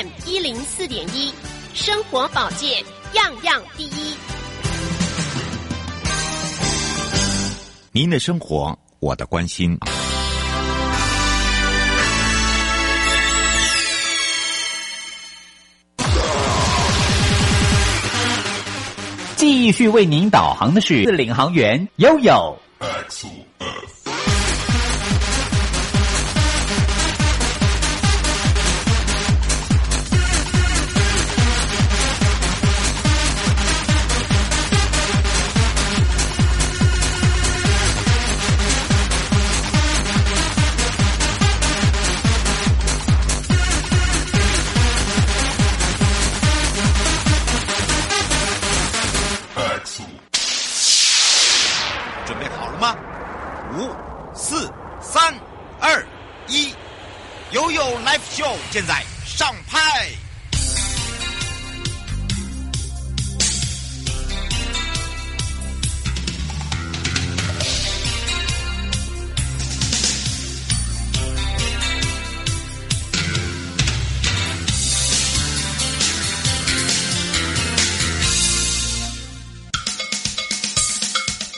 FM 一零四点一，生活保健样样第一。您的生活，我的关心。继续为您导航的是领航员悠悠。现在上拍。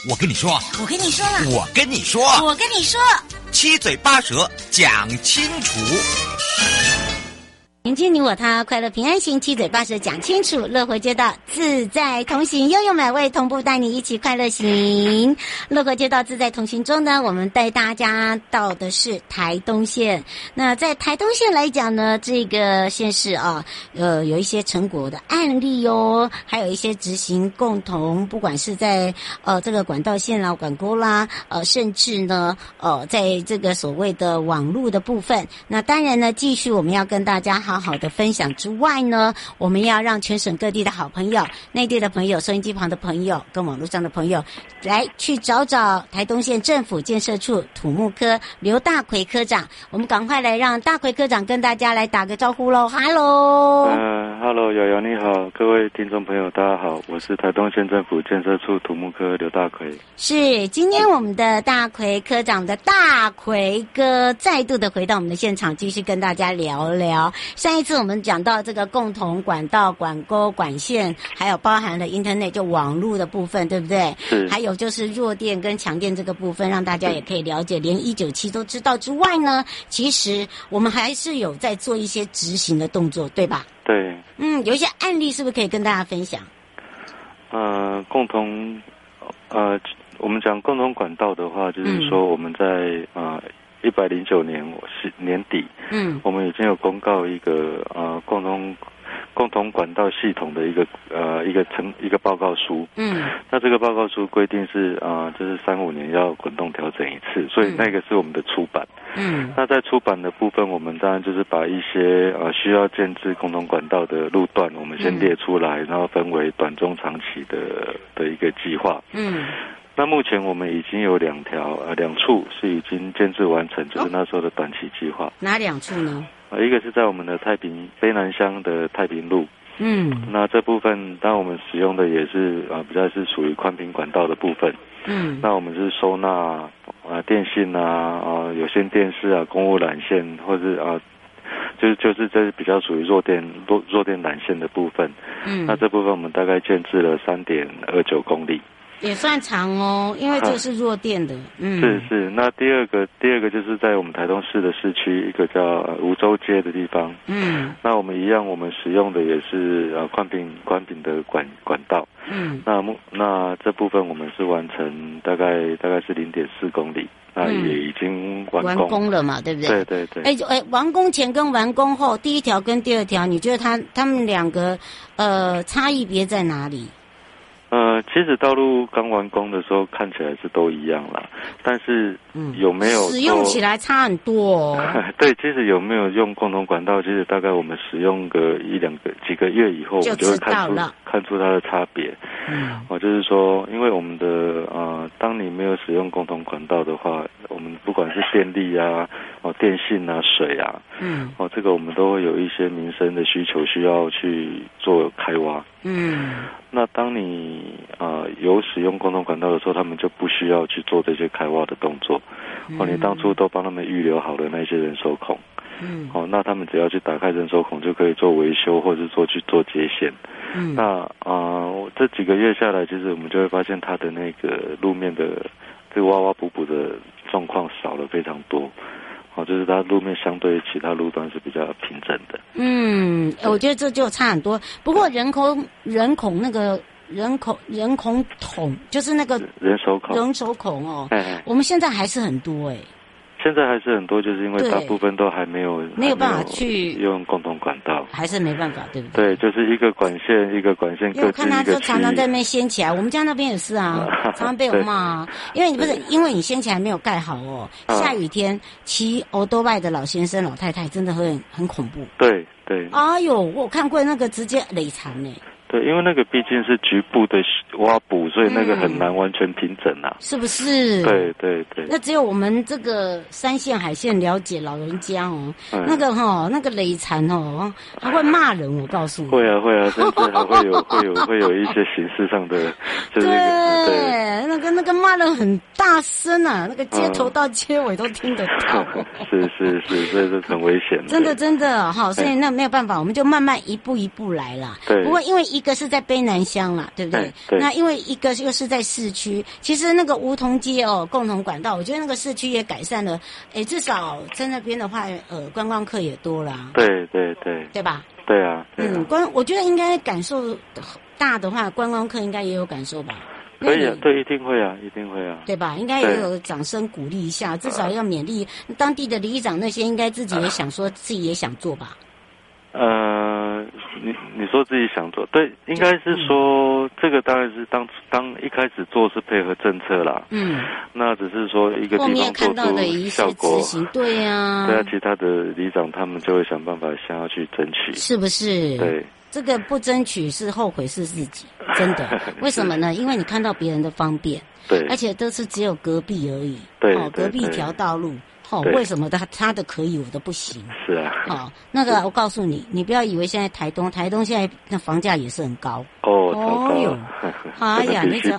我跟你说，我跟你说了，我跟你说，我跟你说，七嘴八舌讲清楚。迎接你我他，快乐平安行，七嘴八舌讲清楚，乐活街道自在同行，悠悠美味同步带你一起快乐行。乐活街道自在同行中呢，我们带大家到的是台东县。那在台东县来讲呢，这个县市啊，呃，有一些成果的案例哦，还有一些执行共同，不管是在呃这个管道线啦、管沟啦，呃，甚至呢，呃，在这个所谓的网络的部分。那当然呢，继续我们要跟大家。好好的分享之外呢，我们要让全省各地的好朋友、内地的朋友、收音机旁的朋友跟网络上的朋友来去找找台东县政府建设处土木科刘大奎科长。我们赶快来让大奎科长跟大家来打个招呼喽！哈喽，嗯，哈喽，瑶瑶你好，各位听众朋友大家好，我是台东县政府建设处土木科刘大奎。是，今天我们的大奎科长的大奎哥再度的回到我们的现场，继续跟大家聊聊。上一次我们讲到这个共同管道、管沟、管线，还有包含了 Internet 就网络的部分，对不对？是。还有就是弱电跟强电这个部分，让大家也可以了解，连一九七都知道之外呢，其实我们还是有在做一些执行的动作，对吧？对。嗯，有一些案例是不是可以跟大家分享？呃，共同，呃，我们讲共同管道的话，就是说我们在啊。嗯呃一百零九年我是年底，嗯，我们已经有公告一个呃共同共同管道系统的一个呃一个成一个报告书，嗯，那这个报告书规定是啊、呃，就是三五年要滚动调整一次，所以那个是我们的出版，嗯，那在出版的部分，我们当然就是把一些呃需要建置共同管道的路段，我们先列出来，然后分为短中长期的的一个计划，嗯。那目前我们已经有两条呃两处是已经建置完成，就是那时候的短期计划。哪两处呢？呃，一个是在我们的太平卑南乡的太平路。嗯。那这部分，当我们使用的也是啊、呃，比较是属于宽频管道的部分。嗯。那我们是收纳啊、呃、电信啊啊、呃、有线电视啊公务缆线，或是啊、呃、就是就是这是比较属于弱电弱弱电缆线的部分。嗯。那这部分我们大概建置了三点二九公里。也算长哦，因为这是弱电的。嗯，是是。那第二个，第二个就是在我们台东市的市区一个叫梧州街的地方。嗯，那我们一样，我们使用的也是呃宽频宽频的管管道。嗯，那目那这部分我们是完成大概大概是零点四公里，那也已经完工，完工了嘛，对不对？对对对。哎哎，完工前跟完工后，第一条跟第二条，你觉得它它们两个呃差异别在哪里？呃，其实道路刚完工的时候看起来是都一样啦，但是有没有、嗯、使用起来差很多、哦？对，其实有没有用共同管道，其实大概我们使用个一两个几个月以后，我们就会看出看出它的差别。嗯，哦，就是说，因为我们的呃，当你没有使用共同管道的话，我们不管是电力啊、哦电信啊、水啊，嗯，哦，这个我们都会有一些民生的需求需要去做开挖。嗯，那当你啊、呃、有使用共同管道的时候，他们就不需要去做这些开挖的动作。哦，你当初都帮他们预留好了那些人手孔。嗯，哦，那他们只要去打开人手孔就可以做维修，或者是做去做接线。嗯，那啊、呃，这几个月下来，其实我们就会发现它的那个路面的这个挖挖补补的状况少了非常多。哦，就是它路面相对于其他路段是比较平整的。嗯，我觉得这就差很多。不过人口人口那个人口人口桶就是那个人手孔人手孔哦，我们现在还是很多哎。现在还是很多，就是因为大部分都还没有没有办法去用共同管道，还是没办法，对不对？对，就是一个管线一个管线。因为我看他就常常在那边掀起来，我们家那边也是啊，常常被我骂啊。因为你不是因为你掀起来没有盖好哦，下雨天骑欧多外的老先生老太太真的会很很恐怖。对对。哎呦，我看过那个直接累残呢。对，因为那个毕竟是局部的挖补，所以那个很难完全平整啊。是不是？对对对。那只有我们这个山线海线了解老人家哦，那个哈那个雷残哦，他会骂人，我告诉你。会啊会啊，甚至还会有会有 会有一些形式上的，就是对那个那个骂人很大声啊，那个街头到街尾都听得到。是是是，所以这很危险。真的真的哈，所以那没有办法，我们就慢慢一步一步来啦。对。不过因为一。一个是在卑南乡啦，对不对？对对，那因为一个又是在市区，其实那个梧桐街哦，共同管道，我觉得那个市区也改善了。哎，至少在那边的话，呃，观光客也多了。对对对，对吧？对啊。对啊嗯，观我觉得应该感受大的话，观光客应该也有感受吧？可以啊，对，一定会啊，一定会啊，对吧？应该也有掌声鼓励一下，至少要勉励当地的里长那些，应该自己也想说自己也想做吧。呃，你你说自己想做，对，应该是说、嗯、这个当然是当当一开始做是配合政策啦，嗯，那只是说一个地方做出效果，对呀，对啊，其他的里长他们就会想办法想要去争取，是不是？对，这个不争取是后悔是自己，真的，为什么呢？因为你看到别人的方便，对，而且都是只有隔壁而已，对，哦，隔壁一条道路。哦，为什么他他的可以，我的不行？是啊。哦，那个我告诉你，你不要以为现在台东，台东现在那房价也是很高。哦，哦哟，哎呀，你只要。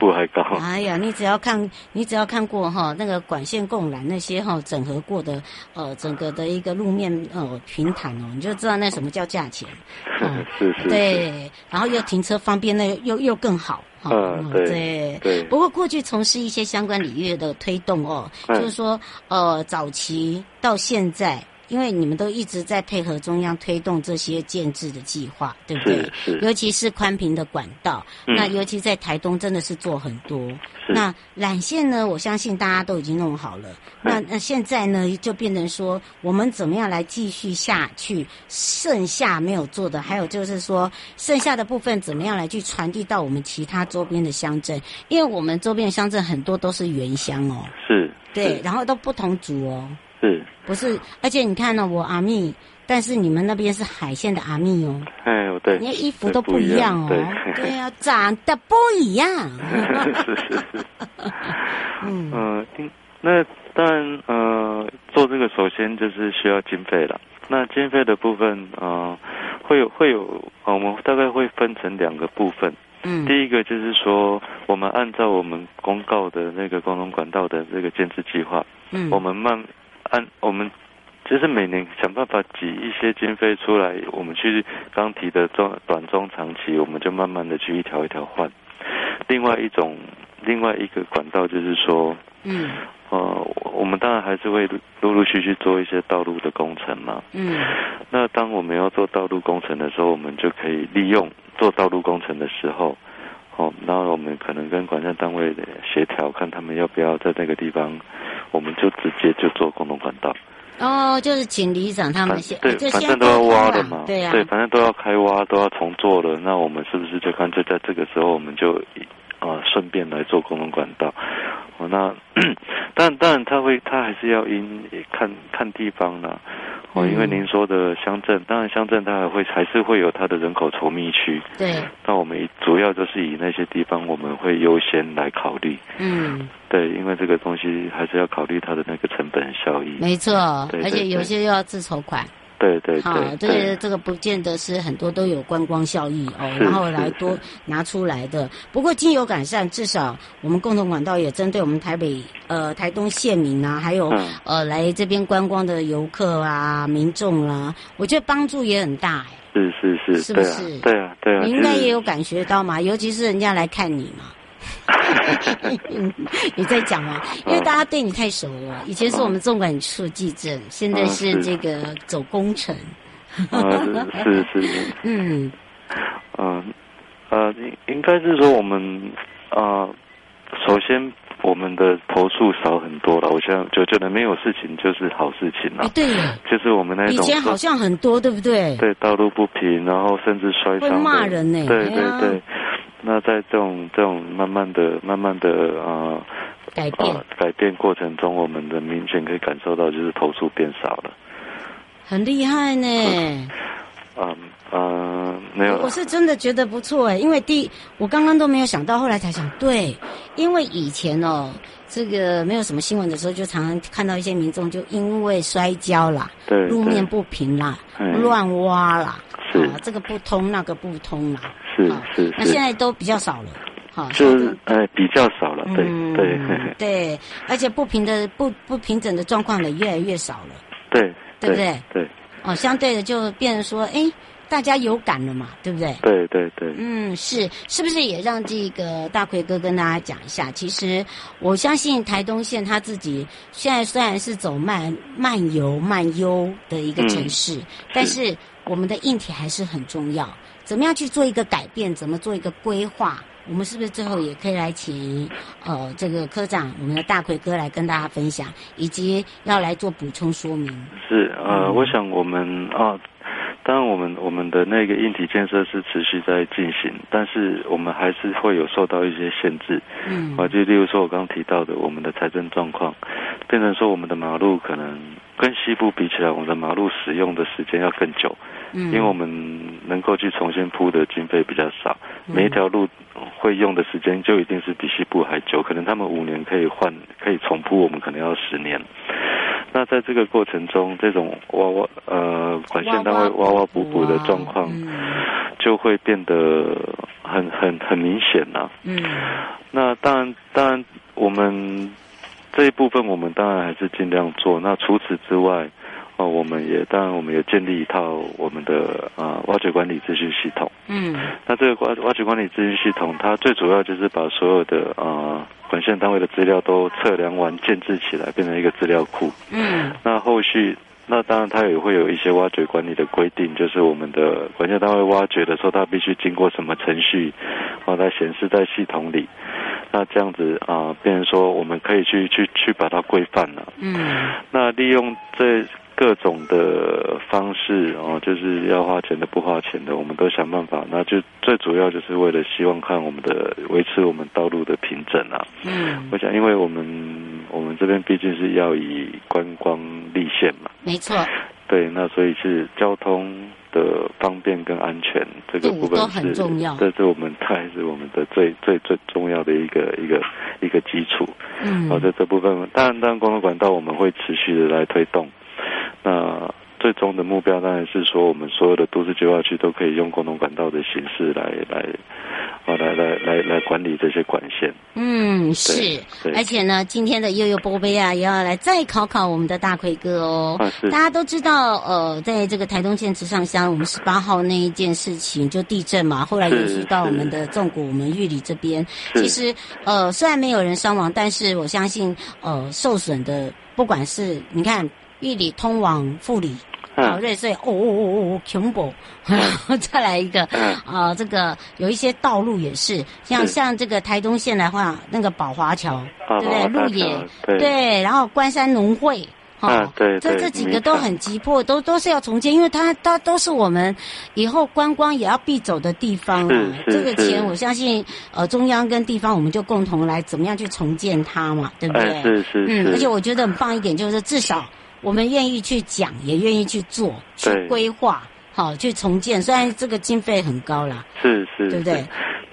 哎呀，你只要看，你只要看过哈那个管线供缆那些哈整合过的呃整个的一个路面呃平坦哦，你就知道那什么叫价钱。是是。对，然后又停车方便，那又又更好。嗯，对对。不过过去从事一些相关领域的推动哦，就是说呃早期到现在。因为你们都一直在配合中央推动这些建制的计划，对不对？尤其是宽频的管道，嗯、那尤其在台东真的是做很多。是那缆线呢？我相信大家都已经弄好了。那那现在呢，就变成说，我们怎么样来继续下去？剩下没有做的，还有就是说，剩下的部分怎么样来去传递到我们其他周边的乡镇？因为我们周边的乡镇很多都是原乡哦。是。对，然后都不同族哦。是，不是？而且你看呢、哦，我阿密，但是你们那边是海线的阿密哦。哎，对，你的衣服都不一样哦。对呀、啊，长得不一样。是是是。嗯呃，那当然呃，做这个首先就是需要经费了。那经费的部分呃，会有会有，我们大概会分成两个部分。嗯。第一个就是说，我们按照我们公告的那个共同管道的这个建置计划，嗯，我们慢。按我们就是每年想办法挤一些经费出来，我们去刚提的中短中长期，我们就慢慢的去一条一条换。另外一种，另外一个管道就是说，嗯，呃，我们当然还是会陆陆续续做一些道路的工程嘛。嗯，那当我们要做道路工程的时候，我们就可以利用做道路工程的时候。哦，然后我们可能跟管线单位的协调，看他们要不要在那个地方，我们就直接就做共同管道。哦，就是请里长他们先，对，反正都要挖的嘛，对呀，对，反正都要开挖，都要重做了，那我们是不是就干脆在这个时候，我们就啊顺便来做共同管道？哦，那 但当然他会，他还是要因看看地方啦。哦，因为您说的乡镇，当然乡镇它还会还是会有它的人口稠密区。对。那我们主要就是以那些地方，我们会优先来考虑。嗯。对，因为这个东西还是要考虑它的那个成本效益。没错。对对对，而且有些又要自筹款。对对对，好，这个这个不见得是很多都有观光效益哦，然后来多拿出来的。不过经由改善，至少我们共同管道也针对我们台北呃台东县民啊，还有、嗯、呃来这边观光的游客啊民众啦、啊，我觉得帮助也很大哎。是是是，是不是？对啊对啊，对啊，你应该也有感觉到嘛，尤其是人家来看你嘛。你在讲啊，因为大家对你太熟了。以前是我们纵管处技正，现在是这个走工程。是是是。嗯嗯呃，应应该是说我们啊，首先我们的投诉少很多了。我现在就觉得没有事情就是好事情了。对，就是我们那种以前好像很多，对不对？对，道路不平，然后甚至摔伤，会骂人呢。对对对。那在这种这种慢慢的、慢慢的啊，改变、呃、改变过程中，我们的明显可以感受到，就是投诉变少了，很厉害呢。嗯嗯，没有，我是真的觉得不错哎，因为第我刚刚都没有想到，后来才想，对，因为以前哦，这个没有什么新闻的时候，就常常看到一些民众就因为摔跤啦，对，路面不平啦，乱挖啦，是。啊，这个不通那个不通啦。是是，那现在都比较少了，好，就是呃比较少了，对对。对，而且不平的不不平整的状况也越来越少了，对对不对？对哦，相对的就变成说，哎，大家有感了嘛，对不对？对对对，嗯，是是不是也让这个大奎哥跟大家讲一下？其实我相信台东县他自己现在虽然是走慢慢游慢悠的一个城市，但是我们的硬体还是很重要。怎么样去做一个改变？怎么做一个规划？我们是不是最后也可以来请呃这个科长，我们的大奎哥来跟大家分享，以及要来做补充说明？是呃，我想我们啊，当然我们我们的那个硬体建设是持续在进行，但是我们还是会有受到一些限制。嗯，啊，就例如说我刚刚提到的，我们的财政状况，变成说我们的马路可能跟西部比起来，我们的马路使用的时间要更久。嗯因为我们能够去重新铺的经费比较少，每一条路会用的时间就一定是比西部还久，可能他们五年可以换可以重铺，我们可能要十年。那在这个过程中，这种挖挖呃管线单位挖挖补补的状况，就会变得很很很明显呐。嗯，那当然当然我们这一部分我们当然还是尽量做。那除此之外。哦，我们也当然，我们也建立一套我们的啊挖掘管理资讯系统。嗯，那这个挖挖掘管理资讯系统，它最主要就是把所有的啊管线单位的资料都测量完，建制起来，变成一个资料库。嗯，那后续，那当然它也会有一些挖掘管理的规定，就是我们的管线单位挖掘的时候，它必须经过什么程序，然后它显示在系统里。那这样子啊，变成说我们可以去去去把它规范了。嗯，那利用这。各种的方式哦，就是要花钱的、不花钱的，我们都想办法。那就最主要就是为了希望看我们的维持我们道路的平整啊。嗯，我想，因为我们我们这边毕竟是要以观光立县嘛。没错。对，那所以是交通的方便跟安全这个部分是，很重要。这是我们还是我们的最最最重要的一个一个一个基础。嗯。好，在这部分，当然，当然，公路管道我们会持续的来推动。那最终的目标当然是说，我们所有的都市计划区都可以用共同管道的形式来来，啊，来来来来管理这些管线。嗯，是。而且呢，今天的悠悠波杯啊，也要来再考考我们的大奎哥哦。啊，是。大家都知道，呃，在这个台东县池上乡，我们十八号那一件事情就地震嘛，后来延续到我们的纵谷、我们玉里这边。其实，呃，虽然没有人伤亡，但是我相信，呃，受损的不管是你看。玉里通往富里，好瑞穗，哦哦哦哦哦，恐怖！然后再来一个，啊，这个有一些道路也是，像像这个台东县的话，那个宝华桥，对不对？鹿野，对，然后关山农会，哈，对，这这几个都很急迫，都都是要重建，因为它它都是我们以后观光也要必走的地方啊。这个钱我相信，呃，中央跟地方我们就共同来怎么样去重建它嘛，对不对？是是，嗯，而且我觉得很棒一点就是至少。我们愿意去讲，也愿意去做，去规划，好，去重建。虽然这个经费很高啦，是是，对不对？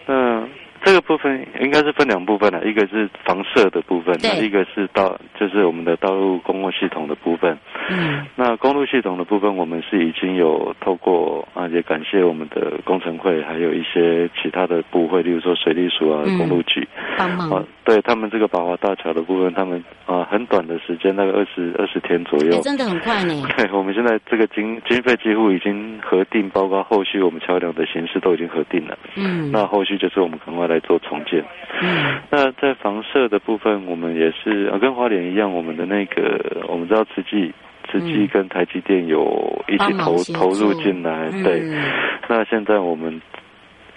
嗯，这个部分应该是分两部分的，一个是房舍的部分，那一个是道，就是我们的道路公共系统的部分。嗯，那公路系统的部分，我们是已经有透过啊，也感谢我们的工程会，还有一些其他的部会，例如说水利署啊、公路局帮忙。啊，对他们这个宝华大桥的部分，他们啊很短的时间，大概二十二十天左右，真的很快呢。对，我们现在这个经经费几乎已经核定，包括后续我们桥梁的形式都已经核定了。嗯，那后续就是我们赶快来做重建。嗯，那在房舍的部分，我们也是啊，跟花莲一样，我们的那个我们知道慈济。慈济跟台积电有一起投投入进来，对。嗯、那现在我们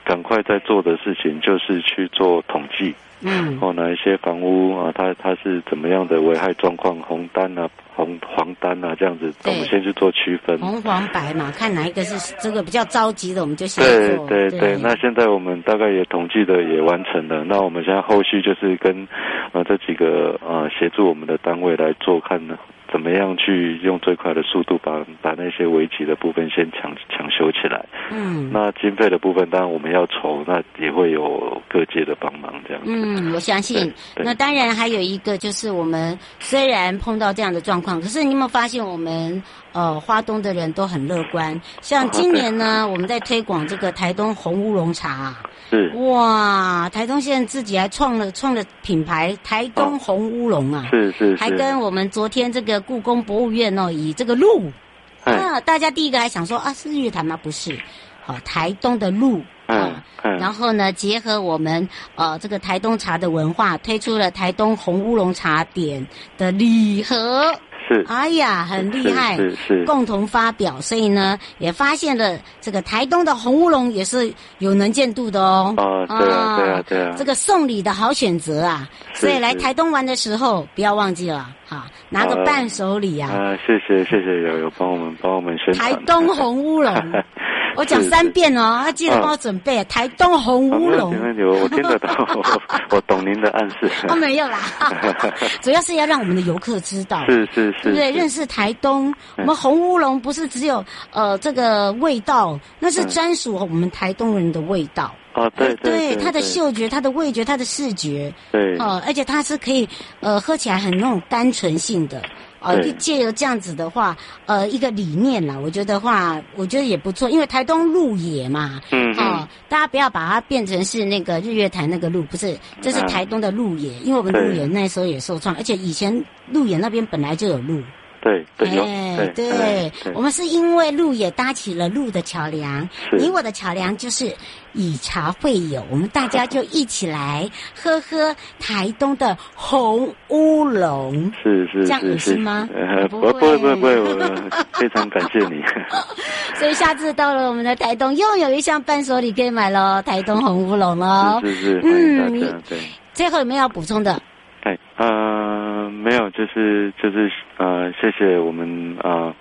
赶快在做的事情就是去做统计，嗯，哦，哪一些房屋啊，它它是怎么样的危害状况，红单啊，红黄单啊，这样子，对。我们先去做区分，红黄白嘛，看哪一个是这个比较着急的，我们就先做。对对对，对。那现在我们大概也统计的也完成了，那我们现在后续就是跟呃这几个呃协助我们的单位来做看呢。怎么样去用最快的速度把把那些危急的部分先抢抢修起来？嗯，那经费的部分当然我们要筹，那也会有各界的帮忙这样。嗯，我相信。那当然还有一个就是我们虽然碰到这样的状况，可是你有没有发现我们呃花东的人都很乐观？像今年呢，啊、我们在推广这个台东红乌龙茶。是。哇，台东现在自己还创了创了品牌台东红乌龙啊，是是，是。还跟我们昨天这个故宫博物院哦，以这个鹿啊，大家第一个还想说啊，是日月潭吗？不是，啊，台东的鹿啊，然后呢，结合我们呃这个台东茶的文化，推出了台东红乌龙茶点的礼盒。是，哎呀，很厉害，是是，共同发表，所以呢，也发现了这个台东的红乌龙也是有能见度的哦。哦，对啊，对啊，对啊，这个送礼的好选择啊，所以来台东玩的时候不要忘记了，哈，拿个伴手礼啊。啊，谢谢谢谢有有帮我们帮我们宣传。台东红乌龙。我讲三遍哦，他记得帮我准备。台东红乌龙，我听得到，我懂您的暗示。哦，没有啦，主要是要让我们的游客知道，是是是，对不对？认识台东，我们红乌龙不是只有呃这个味道，那是专属我们台东人的味道。哦，对对，它的嗅觉、它的味觉、它的视觉，对，哦，而且它是可以呃喝起来很那种单纯性的。哦，就借由这样子的话，呃，一个理念啦，我觉得话，我觉得也不错，因为台东鹿野嘛，嗯，哦，大家不要把它变成是那个日月潭那个路，不是，这是台东的鹿野，因为我们鹿野那时候也受创，而且以前鹿野那边本来就有鹿。对，对，哎，对，我们是因为路也搭起了路的桥梁，你我的桥梁就是以茶会友，我们大家就一起来喝喝台东的红乌龙，是是，这样恶心吗？不会不会不会，我非常感谢你。所以下次到了我们的台东，又有一项伴手礼可以买喽，台东红乌龙喽。是是，嗯，对。最后有没有要补充的？哎，呃，没有，就是就是呃，谢谢我们啊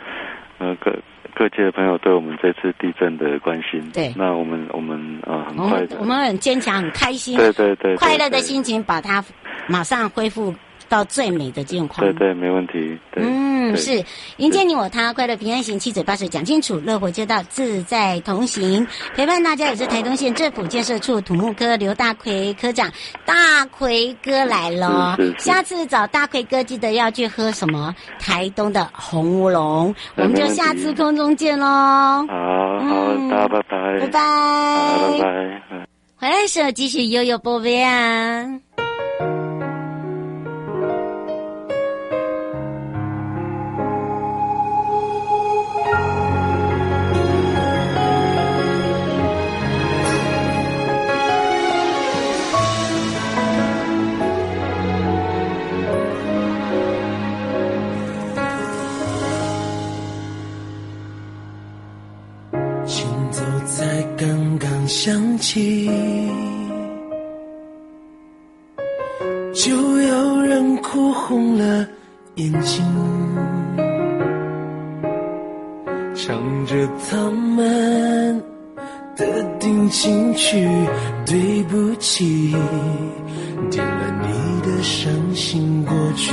呃，呃各各界的朋友对我们这次地震的关心。对，那我们我们啊、呃，很快的，我们很坚强，很开心，对对对，快乐的心情把它马上恢复到最美的境况。对对，没问题。对嗯。嗯，是迎接你我他，快乐平安行，七嘴八舌讲清楚，乐活街道自在同行，陪伴大家也是台东县政府建设处土木科刘大奎科长，大奎哥来了，下次找大奎哥记得要去喝什么台东的红乌龙，我们就下次空中见喽。好好，大家拜拜，拜拜，拜拜，回来的时候继续悠悠宝贝啊。想起，就有人哭红了眼睛，唱着他们的定情曲，对不起，点了你的伤心过去。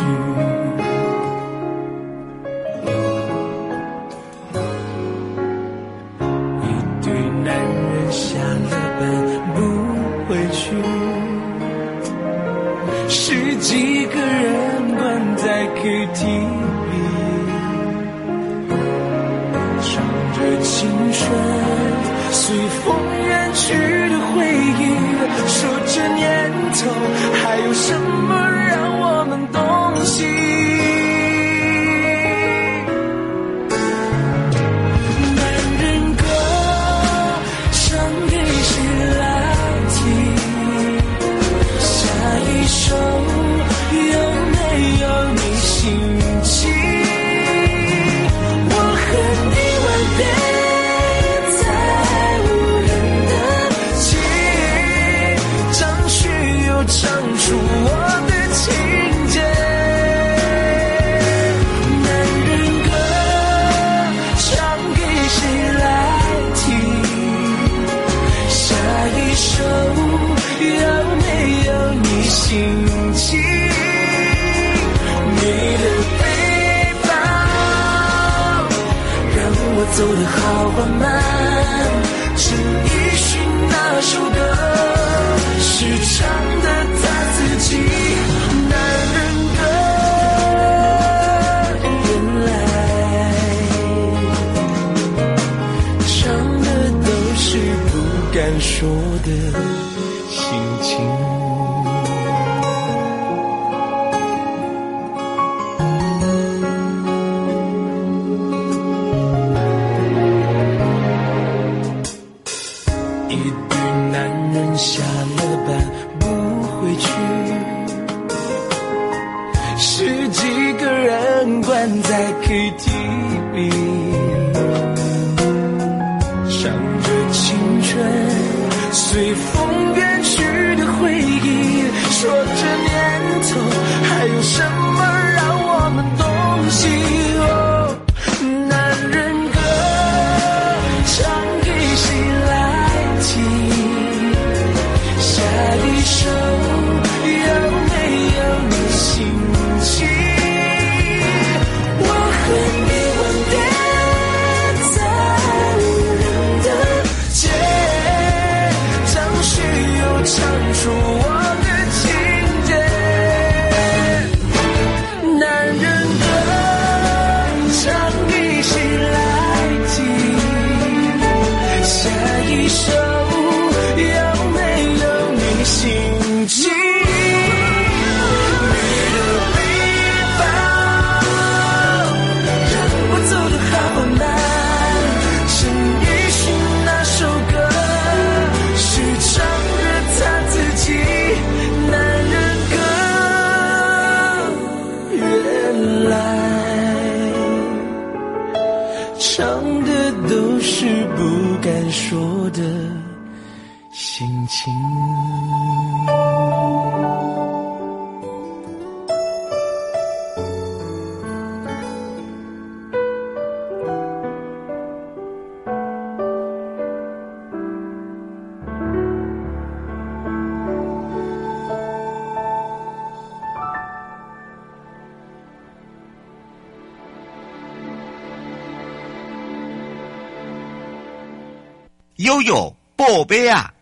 悠悠宝贝啊！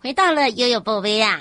回到了悠悠宝贝啊！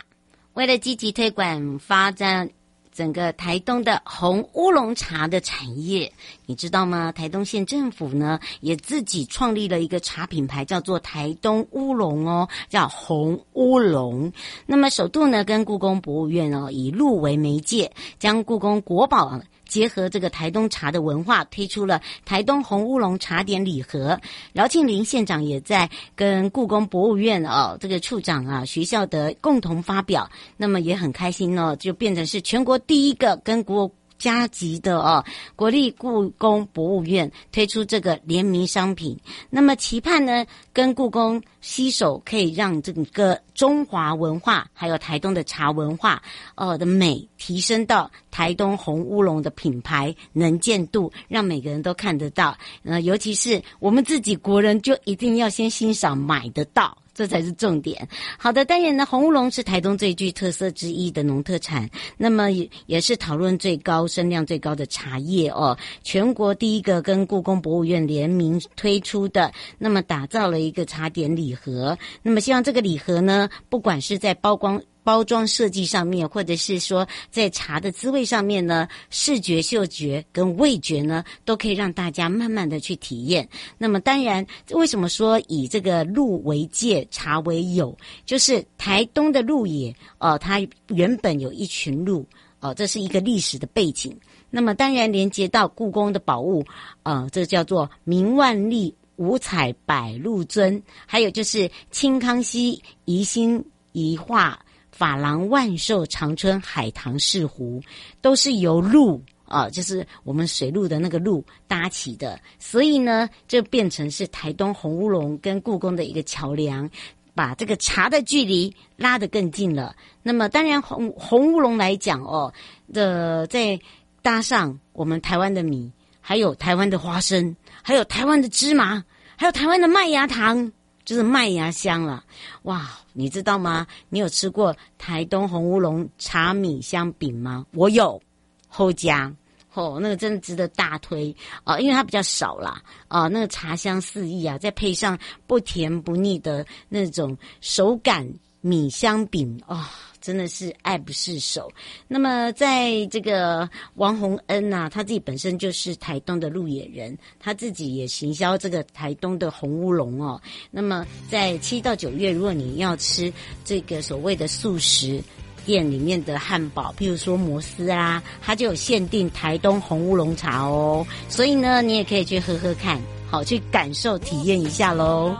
为了积极推广发展整个台东的红乌龙茶的产业，你知道吗？台东县政府呢也自己创立了一个茶品牌，叫做台东乌龙哦，叫红乌龙。那么首度呢跟故宫博物院哦以鹿为媒介，将故宫国宝。结合这个台东茶的文化，推出了台东红乌龙茶点礼盒。饶庆林县长也在跟故宫博物院哦，这个处长啊，学校的共同发表，那么也很开心哦，就变成是全国第一个跟国加急的哦，国立故宫博物院推出这个联名商品，那么期盼呢，跟故宫携手，可以让整个中华文化还有台东的茶文化，呃的美提升到台东红乌龙的品牌能见度，让每个人都看得到。呃，尤其是我们自己国人，就一定要先欣赏买得到。这才是重点。好的，当然呢，红乌龙是台东最具特色之一的农特产，那么也也是讨论最高、声量最高的茶叶哦。全国第一个跟故宫博物院联名推出的，那么打造了一个茶点礼盒。那么希望这个礼盒呢，不管是在包光。包装设计上面，或者是说在茶的滋味上面呢，视觉、嗅觉跟味觉呢，都可以让大家慢慢的去体验。那么当然，为什么说以这个鹿为界，茶为友？就是台东的鹿野哦，它原本有一群鹿哦，这是一个历史的背景。那么当然连接到故宫的宝物，呃，这叫做明万历五彩百鹿尊，还有就是清康熙宜兴宜化珐琅万寿长春海棠式壶，都是由鹿啊、就是我们水路的那个鹿搭起的，所以呢，就变成是台东红乌龙跟故宫的一个桥梁，把这个茶的距离拉得更近了。那么当然红红乌龙来讲哦，的再。搭上我们台湾的米，还有台湾的花生，还有台湾的芝麻，还有台湾的麦芽糖，就是麦芽香了。哇，你知道吗？你有吃过台东红乌龙茶米香饼吗？我有，后加哦，那个真的值得大推啊、因为它比较少啦啊、那个茶香四溢啊，再配上不甜不腻的那种手感米香饼啊。真的是爱不释手。那么，在这个王洪恩呐、他自己本身就是台东的鹿野人，他自己也行销这个台东的红乌龙哦。那么，在七到九月，如果你要吃这个所谓的素食店里面的汉堡，譬如说摩斯啊，它就有限定台东红乌龙茶哦。所以呢，你也可以去喝喝看。好，去感受体验一下喽！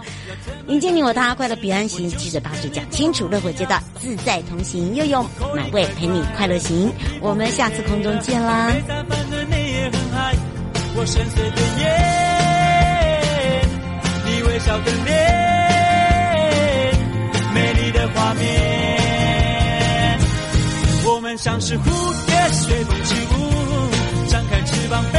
迎接你我他，快乐彼岸行，七嘴八舌讲清楚，乐活街道自在同行，悠悠美味陪你快乐行，我们下次空中见啦！我深邃的眼，你微笑的脸，美丽的画面，我们像是蝴蝶随风起舞，张开翅膀飞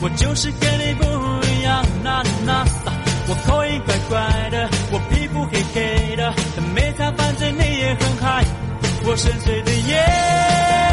我就是跟你不一样，那那，我口音怪怪的，我皮肤黑黑的，但没擦，反正你也很嗨，我深邃的眼。